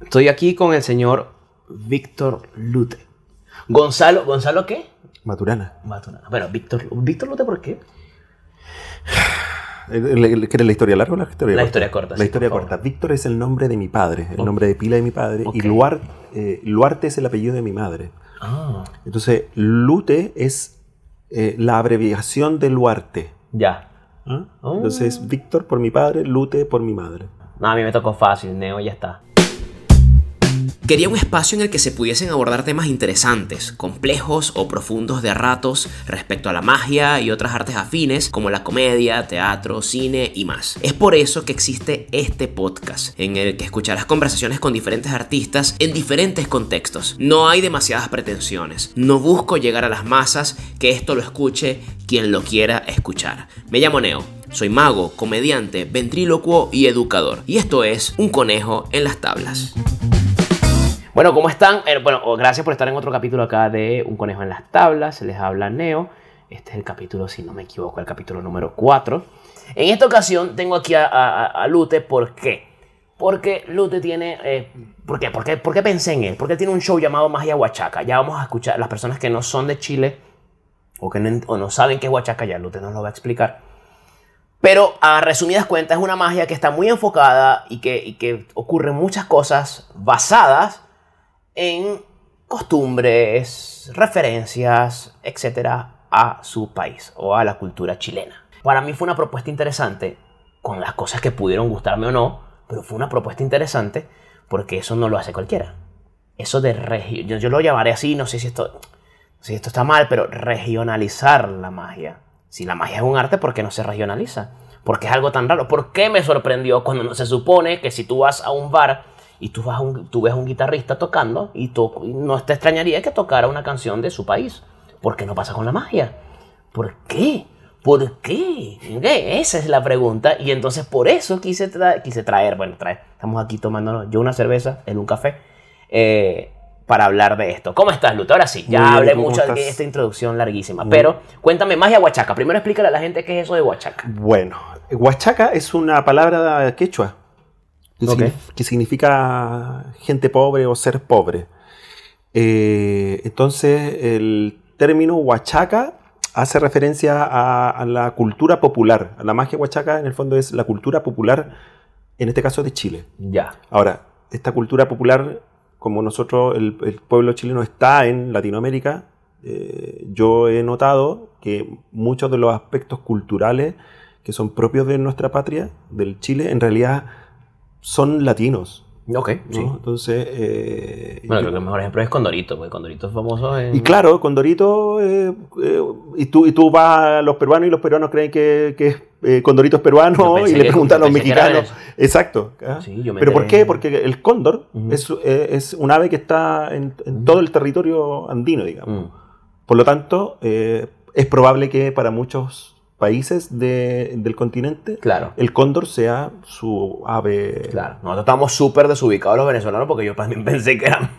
Estoy aquí con el señor Víctor Lute. Gonzalo, ¿Gonzalo qué? Maturana. Maturana. Bueno, Víctor, Víctor Lute, ¿por qué? ¿Quieres la historia larga o la historia la corta? historia corta. La historia corta. Víctor es el nombre de mi padre, el nombre de pila de mi padre, y Luarte, eh, Luarte es el apellido de mi madre. Ah. Entonces, Lute es eh, la abreviación de Luarte. Ya. ¿Ah? Entonces, Víctor por mi padre, Lute por mi madre. No, a mí me tocó fácil, Neo ya está. Quería un espacio en el que se pudiesen abordar temas interesantes, complejos o profundos de ratos respecto a la magia y otras artes afines como la comedia, teatro, cine y más. Es por eso que existe este podcast, en el que escucharás conversaciones con diferentes artistas en diferentes contextos. No hay demasiadas pretensiones. No busco llegar a las masas, que esto lo escuche quien lo quiera escuchar. Me llamo Neo. Soy mago, comediante, ventrílocuo y educador. Y esto es Un conejo en las tablas. Bueno, ¿cómo están? Eh, bueno, gracias por estar en otro capítulo acá de Un conejo en las tablas. Se les habla Neo. Este es el capítulo, si no me equivoco, el capítulo número 4. En esta ocasión tengo aquí a, Lute. ¿Por qué? Porque Lute tiene... Eh, ¿Por qué? ¿Por qué? ¿Por qué pensé en él? Porque tiene un show llamado Magia Huachaca. Ya vamos a escuchar las personas que no son de Chile o que no saben qué es Huachaca, ya Lute nos lo va a explicar. Pero a resumidas cuentas es una magia que está muy enfocada y que, y que ocurren muchas cosas basadas en costumbres, referencias, etcétera, a su país o a la cultura chilena. Para mí fue una propuesta interesante, con las cosas que pudieron gustarme o no, pero fue una propuesta interesante porque eso no lo hace cualquiera. Eso de región, yo, lo llamaré así, no sé si esto, si esto está mal, pero regionalizar la magia. Si la magia es un arte, ¿por qué no se regionaliza? Porque es algo tan raro. ¿Por qué me sorprendió cuando no se supone que si tú vas a un bar y tú, vas un, tú ves a un guitarrista tocando y, no te extrañaría que tocara una canción de su país. ¿Por qué no pasa con la magia? ¿Por qué? ¿Por qué? Esa es la pregunta. Y entonces por eso quise, quise traer, bueno, traer, estamos aquí tomando yo una cerveza, él un café, eh, para hablar de esto. ¿Cómo estás, Luto? Ahora sí, ya hablé mucho de esta introducción larguísima. Pero cuéntame magia huachaca. Primero explícale a la gente qué es eso de huachaca. Bueno, huachaca es una palabra quechua que, significa gente pobre o ser pobre. Eh, entonces, el término huachaca hace referencia a, la cultura popular. La magia huachaca, en el fondo, es la cultura popular, en este caso de Chile. Ya. Ahora, esta cultura popular, como nosotros, el, pueblo chileno está en Latinoamérica, eh, yo he notado que muchos de los aspectos culturales que son propios de nuestra patria, del Chile, en realidad son latinos. Ok, sí. Entonces. Eh, bueno, creo que el mejor ejemplo es Condorito, porque Condorito es famoso en. Y claro, Condorito. Eh, eh, y, tú, y tú vas a los peruanos y los peruanos creen que, que Condorito es peruano y le preguntan a los mexicanos. Exacto. ¿ah? Sí, yo me ¿Pero por qué? Porque el cóndor es, es, un ave que está en, todo el territorio andino, digamos. Mm. Por lo tanto, es probable que para muchos países del continente, claro. el cóndor sea su ave. Claro, nosotros estamos súper desubicados los venezolanos porque yo también pensé que era,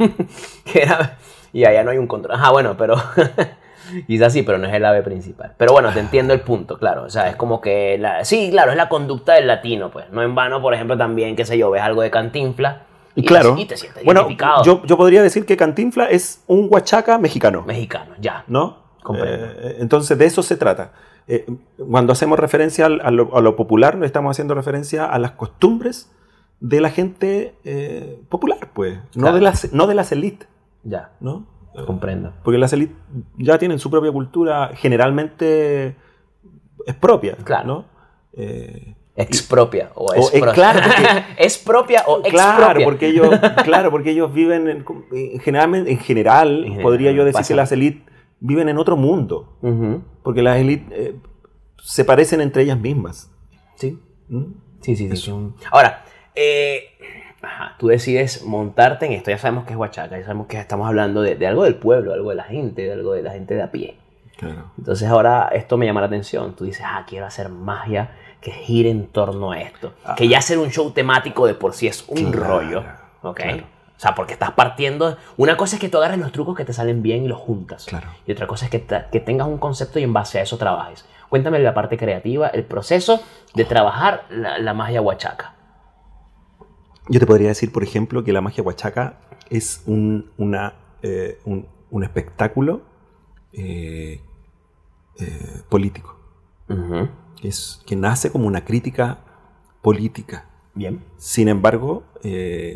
que era. Y allá no hay un cóndor. Ajá, bueno, pero. Quizás sí, pero no es el ave principal. Pero bueno, te entiendo el punto, claro. O sea, es como que. La, sí, claro, es la conducta del latino, pues. No en vano, por ejemplo, también, qué sé yo, ves algo de cantinfla. Y, claro. te sientes bueno, yo, yo podría decir que Cantinfla es un huachaca mexicano. Mexicano, ya. ¿No? Eh, entonces, de eso se trata. Eh, cuando hacemos referencia a lo, popular, no estamos haciendo referencia a las costumbres de la gente eh, popular, pues, no, de las, no de las élites. Ya. ¿no? Comprendo. Porque las élites ya tienen su propia cultura, generalmente es propia. Claro. ¿no? Expropia o, es, claro, es propia o expropia. Claro, porque ellos, claro, porque ellos viven en, generalmente, en general, podría yo decir que las élites viven en otro mundo. Porque las élites eh, se parecen entre ellas mismas. Sí. ¿Mm? Sí, sí, sí. Ahora, eh, tú decides montarte en esto. Ya sabemos que es Huachaca, ya sabemos que estamos hablando de, algo del pueblo, algo de la gente, de algo de la gente de a pie. Claro. Entonces ahora esto me llama la atención. Tú dices, ah, quiero hacer magia que gire en torno a esto. Ah. Que ya hacer un show temático de por sí es un rollo. ¿Ok? O sea, porque estás partiendo. Una cosa es que tú agarres los trucos que te salen bien y los juntas. Claro. Y otra cosa es que, que tengas un concepto y en base a eso trabajes. Cuéntame la parte creativa, el proceso de trabajar la, magia huachaca. Yo te podría decir, por ejemplo, que la magia huachaca es un, una, eh, un, espectáculo eh, eh, político. que, es, que nace como una crítica política. Bien. Sin embargo,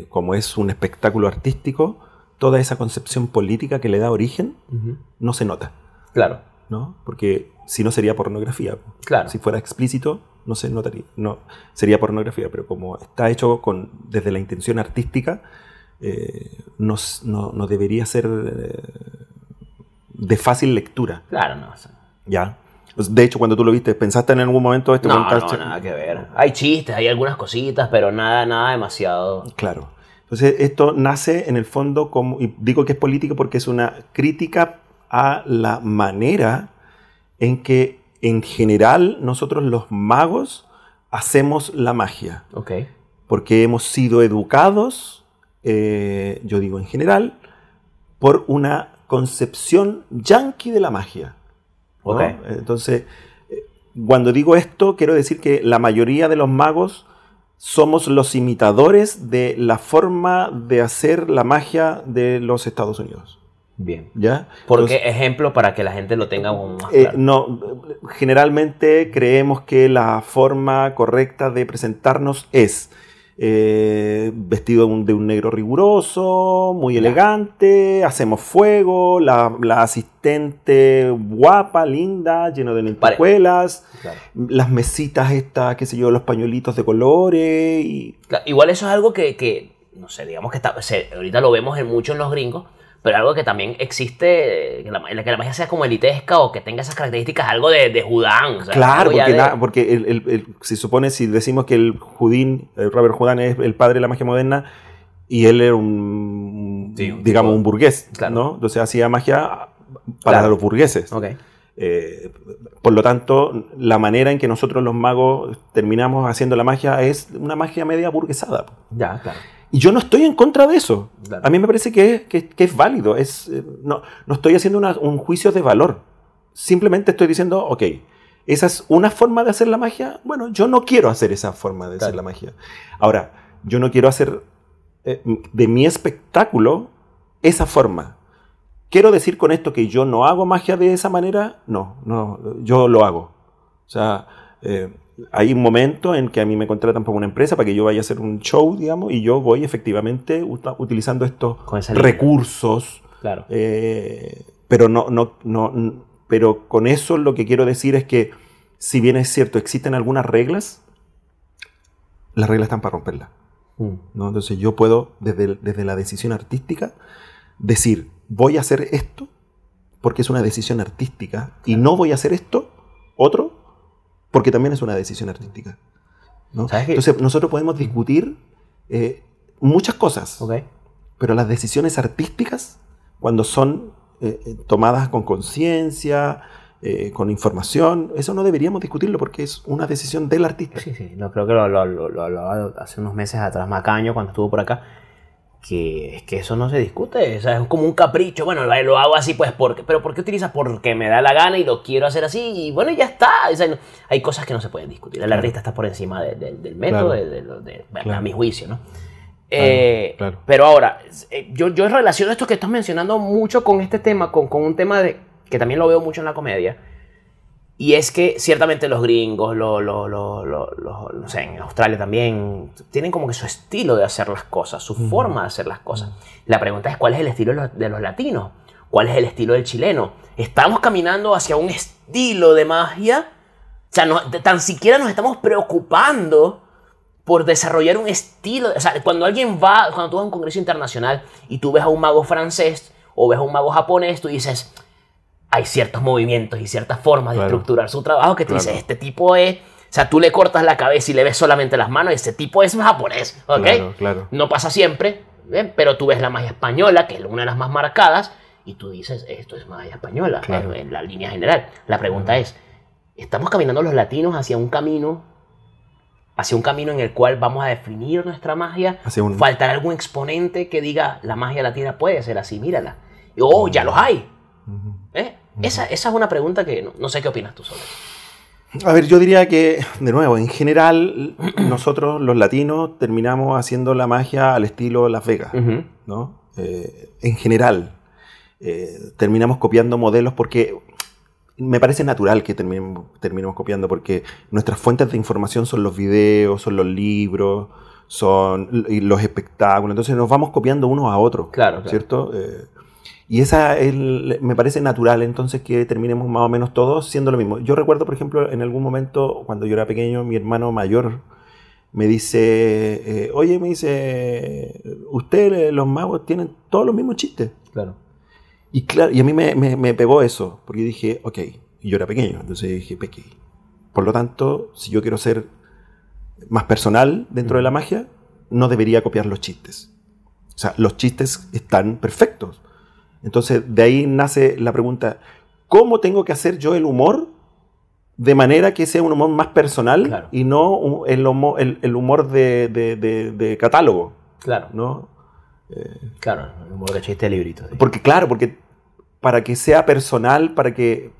como es un espectáculo artístico, toda esa concepción política que le da origen no se nota. Claro. ¿no? Porque si no sería pornografía. Claro. Si fuera explícito, no se notaría. No, sería pornografía, pero como está hecho con, desde la intención artística, eh, no, debería ser eh, de fácil lectura. Claro, no. Ya. Pues, de hecho, cuando tú lo viste, ¿pensaste en algún momento este No, no, nada que ver. Hay chistes, hay algunas cositas, pero nada, nada demasiado. Claro. Entonces, esto nace en el fondo como, y digo que es político porque es una crítica a la manera en que en general nosotros los magos hacemos la magia. Ok. Porque hemos sido educados, eh, yo digo en general, por una concepción yanqui de la magia. Entonces, eh, cuando digo esto, quiero decir que la mayoría de los magos somos los imitadores de la forma de hacer la magia de los Estados Unidos. Bien. ¿Ya? Porque ejemplo para que la gente lo tenga más eh, no, generalmente creemos que la forma correcta de presentarnos es eh, vestido de un, negro riguroso, muy elegante, hacemos fuego, la, asistente guapa, linda, lleno de lentejuelas, las mesitas estas, qué sé yo, los pañuelitos de colores. Y... igual eso es algo que, no sé, digamos que está, ahorita lo vemos en mucho en los gringos, pero algo que también existe, que la, que la magia sea como elitesca o que tenga esas características, algo de, de Judán. claro, porque, el, se supone, si decimos que el Judín, el Robert Judán es el padre de la magia moderna, y él era un, digamos, un burgués, ¿no? Entonces hacía magia para los burgueses. Eh, por lo tanto, la manera en que nosotros los magos terminamos haciendo la magia es una magia media burguesada. Ya, claro. Y yo no estoy en contra de eso. A mí me parece que, es válido. Es, eh, no, no estoy haciendo un juicio de valor. Simplemente estoy diciendo, ok, esa es una forma de hacer la magia. Bueno, yo no quiero hacer esa forma de hacer la magia. Ahora, yo no quiero hacer eh, de mi espectáculo esa forma. ¿Quiero decir con esto que yo no hago magia de esa manera? No, no, yo lo hago. O sea, eh, hay un momento en que a mí me contratan por una empresa para que yo vaya a hacer un show, digamos, y yo voy efectivamente utilizando estos recursos. Claro. Eh, pero no, no, no, pero con eso lo que quiero decir es que, si bien es cierto, existen algunas reglas, las reglas están para romperlas. Mm. ¿no? Entonces yo puedo, desde, desde la decisión artística, decir, voy a hacer esto porque es una decisión artística y no voy a hacer esto, otro, porque también es una decisión artística. Entonces, nosotros podemos discutir eh, muchas cosas, pero las decisiones artísticas, cuando son eh, eh, tomadas con conciencia, con información, eso no deberíamos discutirlo porque es una decisión del artista. Sí, sí, no, creo que lo hablaba hace unos meses atrás Macaño cuando estuvo por acá que es que eso no se discute, o sea, es como un capricho, bueno, lo hago así pues porque, pero ¿por qué utilizas? Porque me da la gana y lo quiero hacer así y bueno, ya está, hay cosas que no se pueden discutir, el artista está por encima del método, de, a mi juicio, ¿no? Eh, pero ahora, eh, yo, yo relaciono esto que estás mencionando mucho con este tema, con, con un tema de, que también lo veo mucho en la comedia, y es que ciertamente los gringos, lo, no sé, en Australia también, tienen como que su estilo de hacer las cosas, su forma de hacer las cosas. La pregunta es cuál es el estilo de los latinos, cuál es el estilo del chileno. ¿Estamos caminando hacia un estilo de magia? O sea, no, tan siquiera nos estamos preocupando por desarrollar un estilo. O sea, cuando alguien va, cuando tú vas a un congreso internacional y tú ves a un mago francés o ves a un mago japonés, tú dices, hay ciertos movimientos y ciertas formas de estructurar su trabajo que tú dices, este tipo es... O sea, tú le cortas la cabeza y le ves solamente las manos, ese tipo es japonés, ¿ok? Claro, No pasa siempre, pero tú ves la magia española, que es una de las más marcadas, y tú dices, esto es magia española, en, la línea general. La pregunta es, ¿estamos caminando los latinos hacia un camino, hacia un camino en el cual vamos a definir nuestra magia? ¿Faltará algún exponente que diga, la magia latina puede ser así, mírala? oh, ya los hay. ¿Eh? Esa, es una pregunta que no, sé qué opinas tú sobre. A ver, yo diría que, de nuevo, en general, nosotros los latinos terminamos haciendo la magia al estilo Las Vegas, ¿no? Eh, en general, eh, terminamos copiando modelos porque me parece natural que terminemos, terminemos copiando porque nuestras fuentes de información son los videos, son los libros, son los espectáculos, entonces nos vamos copiando unos a otros, claro, ¿cierto? Eh, y esa me parece natural entonces que terminemos más o menos todos siendo lo mismo. Yo recuerdo, por ejemplo, en algún momento, cuando yo era pequeño, mi hermano mayor me dice, eh, oye, me dice, ustedes los magos tienen todos los mismos chistes. Claro. Y, claro, y a mí me, me, pegó eso, porque dije, ok, y yo era pequeño, entonces dije, pequeño. Por lo tanto, si yo quiero ser más personal dentro de la magia, no debería copiar los chistes. O sea, los chistes están perfectos. Entonces, de ahí nace la pregunta, ¿cómo tengo que hacer yo el humor de manera que sea un humor más personal y no el, humor, el, humor de, catálogo? Claro. ¿no? Eh, claro, el humor de chiste de librito. Porque, claro, porque para que sea personal, para que,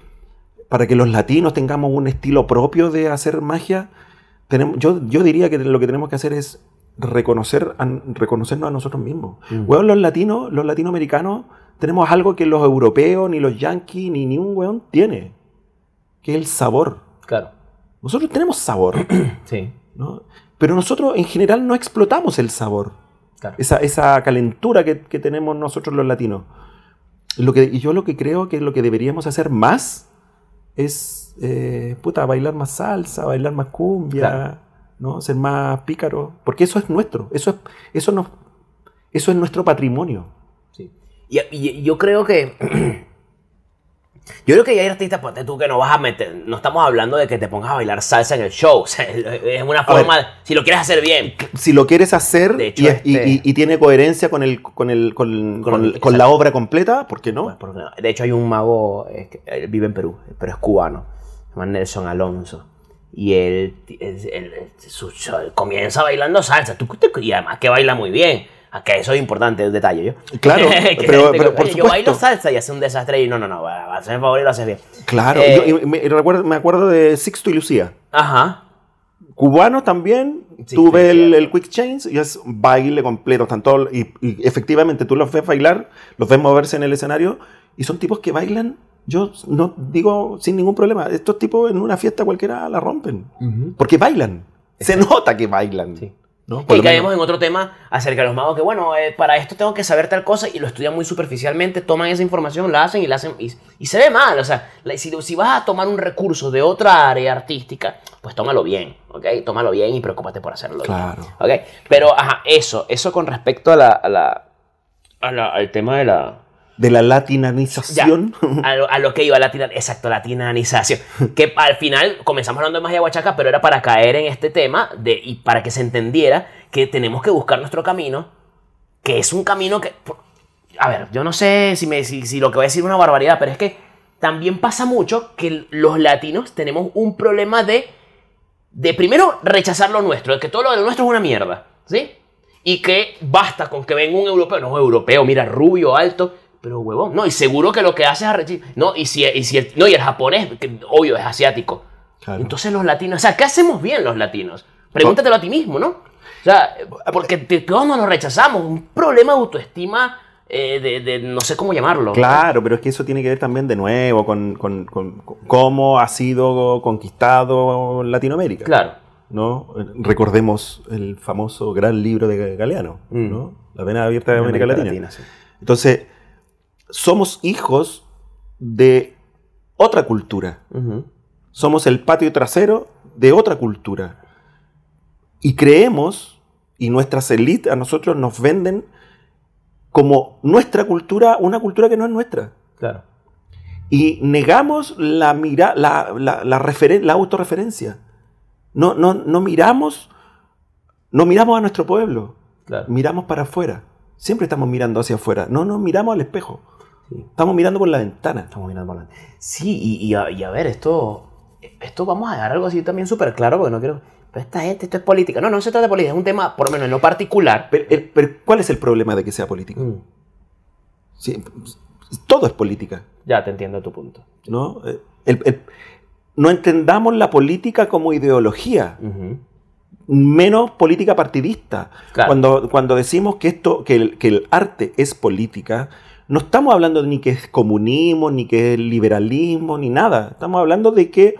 para que los latinos tengamos un estilo propio de hacer magia, tenemos, yo, yo diría que lo que tenemos que hacer es reconocer, reconocernos a nosotros mismos. Mm. los latinos, los latinoamericanos, tenemos algo que los europeos, ni los yankees, ni ni un weón tiene, que es el sabor. Claro. Nosotros tenemos sabor. sí. Pero nosotros en general no explotamos el sabor. Esa, esa, calentura que, que, tenemos nosotros los latinos. Lo que, y yo lo que creo que lo que deberíamos hacer más es, eh, puta, bailar más salsa, bailar más cumbia, ¿no? Ser más pícaro, porque eso es nuestro, eso es, eso no, eso es nuestro patrimonio. Sí. y yo creo que Yo creo que hay artistas, pues tú que no vas a meter, no estamos hablando de que te pongas a bailar salsa en el show, es una forma, si lo quieres hacer bien. Si lo quieres hacer este y, tiene coherencia con, el, con, el, con, con, la obra completa, ¿por qué no? De hecho hay un mago, él vive en Perú, pero es cubano, se llama Nelson Alonso. Y él, comienza bailando salsa, y además que baila muy bien. Que eso es importante, el detalle, ¿yo? Claro, pero, por Yo bailo salsa y hace un desastre y no, no, no, va a ser favor y lo haces bien. Claro, eh, me, recuerdo, me acuerdo de Sixto y Lucía. Ajá. Cubano también, tuve el, el, Quick Change y es baile completo, están todos, y, efectivamente tú los ves bailar, los ves moverse en el escenario y son tipos que bailan yo no digo sin ningún problema. Estos tipos en una fiesta cualquiera la rompen. Porque bailan. Se nota que bailan. Sí. ¿No? Que caemos en otro tema acerca de los magos que, bueno, eh, para esto tengo que saber tal cosa y lo estudian muy superficialmente, toman esa información, la hacen y la hacen y, se ve mal. O sea, si, si, vas a tomar un recurso de otra área artística, pues tómalo bien, ¿ok? Tómalo bien y preocúpate por hacerlo claro. bien. ¿ok? Pero, ajá, eso, eso con respecto a la, a la, al tema de la de la latinanización. a, lo, que iba, latina, exacto, latinanización. Que al final comenzamos hablando de magia huachaca, pero era para caer en este tema de, y para que se entendiera que tenemos que buscar nuestro camino, que es un camino que... A ver, yo no sé si, me, si, lo que voy a decir es una barbaridad, pero es que también pasa mucho que los latinos tenemos un problema de, de primero rechazar lo nuestro, de que todo lo nuestro es una mierda, ¿sí? Y que basta con que venga un europeo, no europeo, mira, rubio, alto, pero huevón, no, y seguro que lo que hace es arrechir. No, y si, y si el, no, y el japonés, que obvio, es asiático. Entonces los latinos, o sea, ¿qué hacemos bien los latinos? Pregúntatelo a ti mismo, ¿no? O sea, porque todos nos rechazamos, un problema de autoestima eh, de, no sé cómo llamarlo. Claro, pero es que eso tiene que ver también de nuevo con, con, cómo ha sido conquistado Latinoamérica. Claro. ¿no? Recordemos el famoso gran libro de Galeano, mm. ¿no? La vena abierta de América, Latina. Entonces, somos hijos de otra cultura. Somos el patio trasero de otra cultura. Y creemos, y nuestras élites a nosotros nos venden como nuestra cultura, una cultura que no es nuestra. Claro. Y negamos la, mira, la, la, la, autorreferencia. No, no, no, miramos, no miramos a nuestro pueblo. Miramos para afuera. Siempre estamos mirando hacia afuera. No nos miramos al espejo. Estamos mirando por la ventana. Estamos mirando por la ventana. Sí, y, a, ver, esto, esto vamos a dejar algo así también súper claro, porque no quiero... Pero esta gente, esto es política. No, no se trata de política, es un tema, por lo menos en lo particular. Pero, ¿cuál es el problema de que sea política? Mm. todo es política. Ya te entiendo tu punto. ¿No? Eh, no entendamos la política como ideología. Menos política partidista. Cuando, cuando decimos que, esto, que el, que el arte es política, no estamos hablando ni que es comunismo, ni que es liberalismo, ni nada. Estamos hablando de que...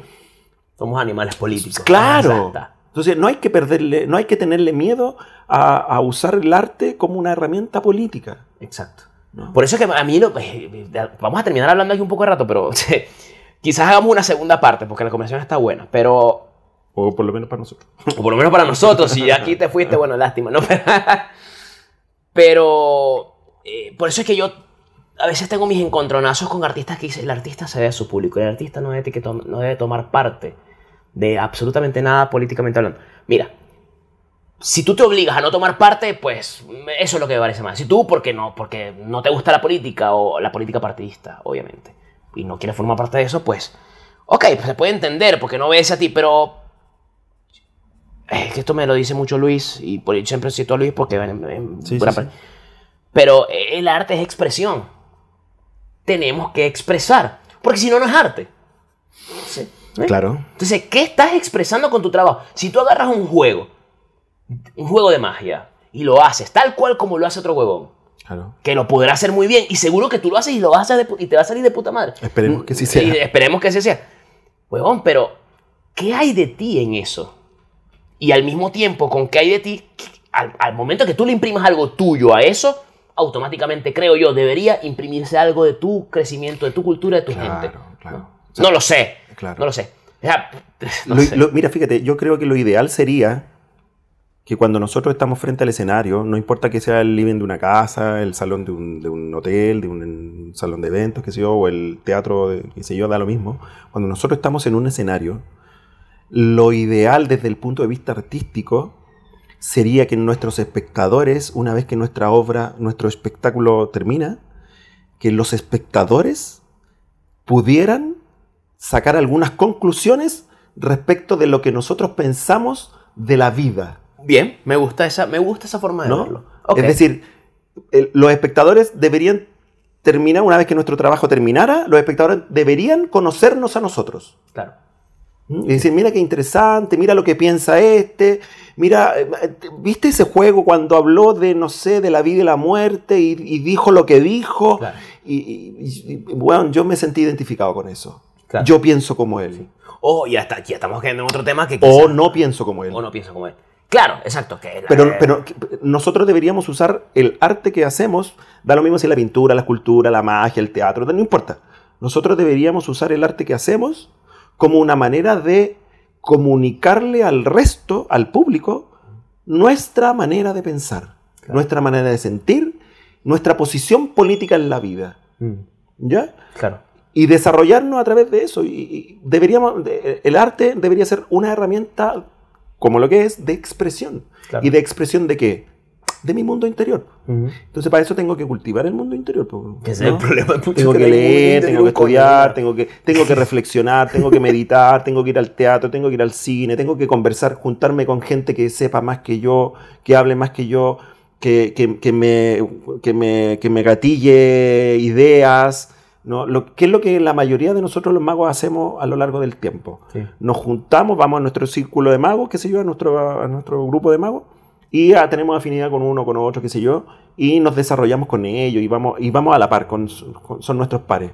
Somos animales políticos. Claro. Entonces no hay que perderle, no hay que tenerle miedo a, usar el arte como una herramienta política. Exacto. Por eso es que a mí, eh, vamos a terminar hablando aquí un poco de rato, pero quizás hagamos una segunda parte, porque la conversación está buena, pero... O por lo menos para nosotros. O por lo menos para nosotros, si aquí te fuiste, bueno, lástima, ¿no? Pero eh, por eso es que yo a veces tengo mis encontronazos con artistas que dicen, el artista se ve a su público, el artista no debe, no debe tomar parte de absolutamente nada políticamente hablando. Mira, si tú te obligas a no tomar parte, pues eso es lo que me parece mal. Si tú, porque no, porque no te gusta la política o la política partidista, obviamente, y no quieres formar parte de eso, pues, ok, pues se puede entender porque no ves a ti, pero es que esto me lo dice mucho Luis y por siempre cito a Luis porque pero el arte es expresión tenemos que expresar. Porque si no, no es arte. ¿Eh? Claro. Entonces, ¿qué estás expresando con tu trabajo? Si tú agarras un juego, un juego de magia, y lo haces tal cual como lo hace otro huevón, claro. que lo podrá hacer muy bien, y seguro que tú lo haces y, lo vas a y te va a salir de puta madre. Esperemos que sí sea. esperemos que sí sea. Huevón, pero ¿qué hay de ti en eso? Y al mismo tiempo, ¿con qué hay de ti? Al, al momento que tú le imprimas algo tuyo a eso, automáticamente, creo yo, debería imprimirse algo de tu crecimiento, de tu cultura, de tu gente. Claro. ¿no? lo sé. Claro. No lo sé. mira, fíjate, yo creo que lo ideal sería que cuando nosotros estamos frente al escenario, no importa que sea el living de una casa, el salón de un, hotel, de un salón de eventos, qué sé yo, o el teatro, de, qué sé yo, da lo mismo. Cuando nosotros estamos en un escenario, lo ideal desde el punto de vista artístico sería que nuestros espectadores, una vez que nuestra obra, nuestro espectáculo termina, que los espectadores pudieran sacar algunas conclusiones respecto de lo que nosotros pensamos de la vida. Bien, me gusta esa, me gusta esa forma de verlo. Es decir, los espectadores deberían terminar, una vez que nuestro trabajo terminara, los espectadores deberían conocernos a nosotros. Claro. ¿Mm? Y decir, mira qué interesante, mira lo que piensa este, mira, eh, ¿viste ese juego cuando habló de, no sé, de la vida y la muerte y, dijo lo que dijo? Y, bueno, yo me sentí identificado con eso. Yo pienso como él. O ya, está, ya estamos quedando en otro tema que... o no pienso como él. O no pienso como él. Claro, exacto. Que pero, pero nosotros deberíamos usar el arte que hacemos, da lo mismo si la pintura, la escultura, la magia, el teatro, no importa. Nosotros deberíamos usar el arte que hacemos como una manera de comunicarle al resto, al público, nuestra manera de pensar, nuestra manera de sentir, nuestra posición política en la vida. Mm. ¿Ya? Claro. Y desarrollarnos a través de eso. Y, deberíamos, el arte debería ser una herramienta, como lo que es, de expresión. ¿Y de expresión de qué? De mi mundo interior. Entonces, para eso tengo que cultivar el mundo interior. Que es el problema. Tengo que, leer, tengo que estudiar, tengo que, tengo que reflexionar, tengo que meditar, tengo que ir al teatro, tengo que ir al cine, tengo que conversar, juntarme con gente que sepa más que yo, que hable más que yo, que, que, me, que, me, que me gatille ideas. ¿no? Lo, ¿Qué es lo que la mayoría de nosotros los magos hacemos a lo largo del tiempo? Nos juntamos, vamos a nuestro círculo de magos, qué sé yo, a nuestro, a nuestro grupo de magos, y tenemos afinidad con uno, con otro, qué sé yo, y nos desarrollamos con ellos y vamos, y vamos a la par, con, son nuestros pares.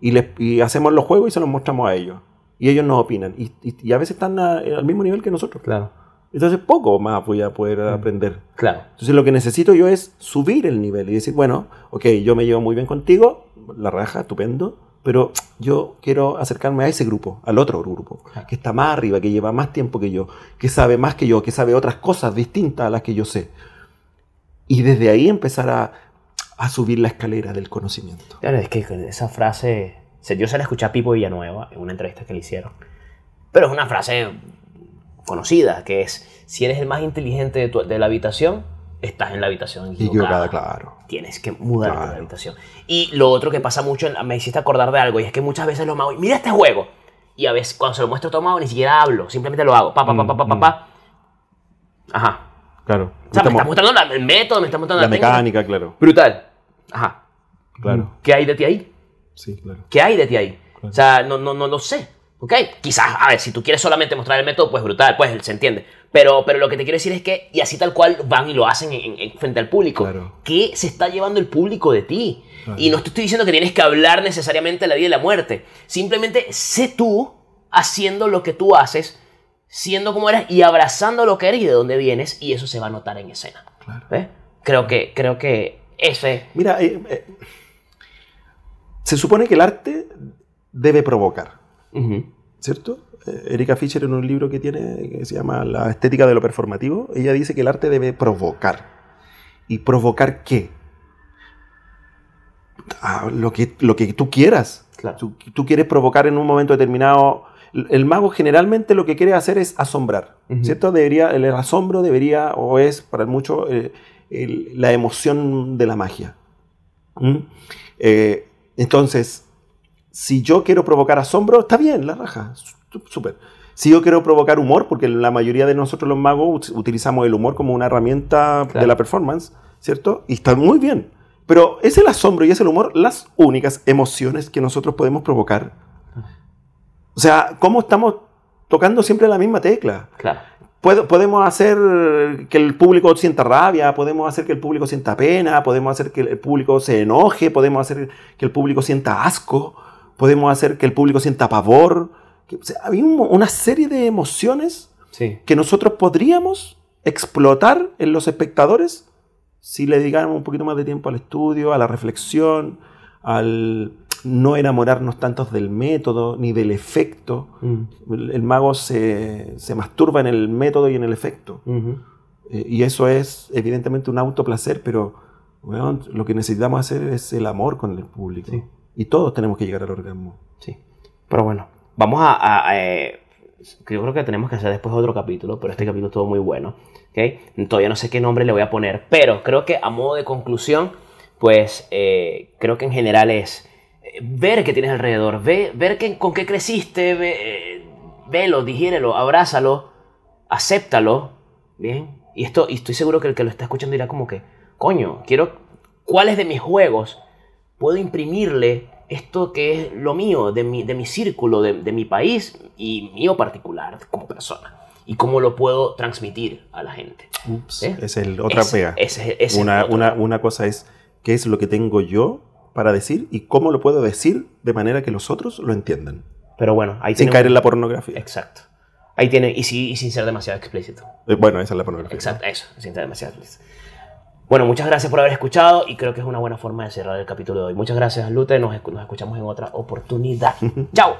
Y, les, y hacemos los juegos y se los mostramos a ellos. Y ellos nos opinan. Y, y, a veces están al mismo nivel que nosotros. Claro. Entonces poco más voy a poder aprender. Claro. Entonces lo que necesito yo es subir el nivel y decir, bueno, ok, yo me llevo muy bien contigo, la raja, estupendo, pero yo quiero acercarme a ese grupo, al otro grupo, que está más arriba, que lleva más tiempo que yo, que sabe más que yo, que sabe otras cosas distintas a las que yo sé. Y desde ahí empezar a, subir la escalera del conocimiento. Claro, es que esa frase, yo se la escuché a Pipo Villanueva en una entrevista que le hicieron, pero es una frase conocida, que es, si eres el más inteligente de, de la habitación, estás en la habitación equivocada. claro. Tienes que mudar de la habitación. Y lo otro que pasa mucho, me hiciste acordar de algo, y es que muchas veces los magos, mira este juego. Y a veces cuando se lo muestro a mago ni siquiera hablo, simplemente lo hago. Pa, pa, pa, pa, pa, pa, mm, Ajá. Claro. O sea, me está mostrando el método, me está mostrando la, la mecánica, claro. Brutal. Ajá. Claro. ¿Qué hay de ti ahí? Sí, claro. ¿Qué hay de ti ahí? O sea, no, no, no lo sé. ¿Ok? Quizás, a ver, si tú quieres solamente mostrar el método, pues brutal, pues se entiende. Pero, pero lo que te quiero decir es que, y así tal cual van y lo hacen en, frente al público. ¿Qué se está llevando el público de ti? Y no te estoy diciendo que tienes que hablar necesariamente de la vida y la muerte. Simplemente sé tú haciendo lo que tú haces, siendo como eres y abrazando lo que eres y de dónde vienes, y eso se va a notar en escena. ¿Ves? Creo que, creo que ese. Mira, eh, eh, se supone que el arte debe provocar. ¿Cierto? Eh, Erika Fischer en un libro que tiene que se llama La estética de lo performativo, ella dice que el arte debe provocar. ¿Y provocar qué? Ah, lo, que, lo que tú quieras. Tú, quieres provocar en un momento determinado. El mago generalmente lo que quiere hacer es asombrar, ¿cierto? Debería, el asombro debería, o es para mucho, eh, la emoción de la magia. ¿Mm? Eh, entonces, si yo quiero provocar asombro, está bien, la raja, súper. Si yo quiero provocar humor, porque la mayoría de nosotros los magos utilizamos el humor como una herramienta de la performance, ¿cierto? Y está muy bien. Pero es el asombro y es el humor las únicas emociones que nosotros podemos provocar. O sea, ¿cómo estamos tocando siempre la misma tecla? Claro. Podemos hacer que el público sienta rabia, podemos hacer que el público sienta pena, podemos hacer que el público se enoje, podemos hacer que el público sienta asco, podemos hacer que el público sienta pavor. hay una serie de emociones que nosotros podríamos explotar en los espectadores si le dedicáramos un poquito más de tiempo al estudio, a la reflexión, al no enamorarnos tanto del método ni del efecto. Mm. El, mago se, masturba en el método y en el efecto. Eh, y eso es evidentemente un autoplacer, pero lo que necesitamos hacer es el amor con el público. Y todos tenemos que llegar al orgasmo. Sí. Pero bueno, vamos a... Eh, yo creo que tenemos que hacer después otro capítulo, pero este capítulo estuvo muy bueno. ¿okay? Todavía no sé qué nombre le voy a poner, pero creo que a modo de conclusión, pues eh, creo que en general es eh, ver qué tienes alrededor, ve, ver con qué creciste, ve, velo, digiérelo, abrázalo, acéptalo, ¿bien? Y, esto, y estoy seguro que el que lo está escuchando dirá como que, coño, quiero, ¿cuáles de mis juegos puedo imprimirle esto que es lo mío, de mi, de mi círculo, de, de mi país y mío particular como persona? y cómo lo puedo transmitir a la gente. Ups, ¿Eh? Es el otra pega. una, una, una, cosa es qué es lo que tengo yo para decir y cómo lo puedo decir de manera que los otros lo entiendan. Pero bueno, ahí Sin caer en la pornografía. Exacto. Ahí tiene, y, y sin ser demasiado explícito. Eh, bueno, esa es la pornografía. Exacto, eso, sin ser demasiado explícito. Bueno, muchas gracias por haber escuchado y creo que es una buena forma de cerrar el capítulo de hoy. Muchas gracias, Lute. Nos, nos escuchamos en otra oportunidad. ¡Chao!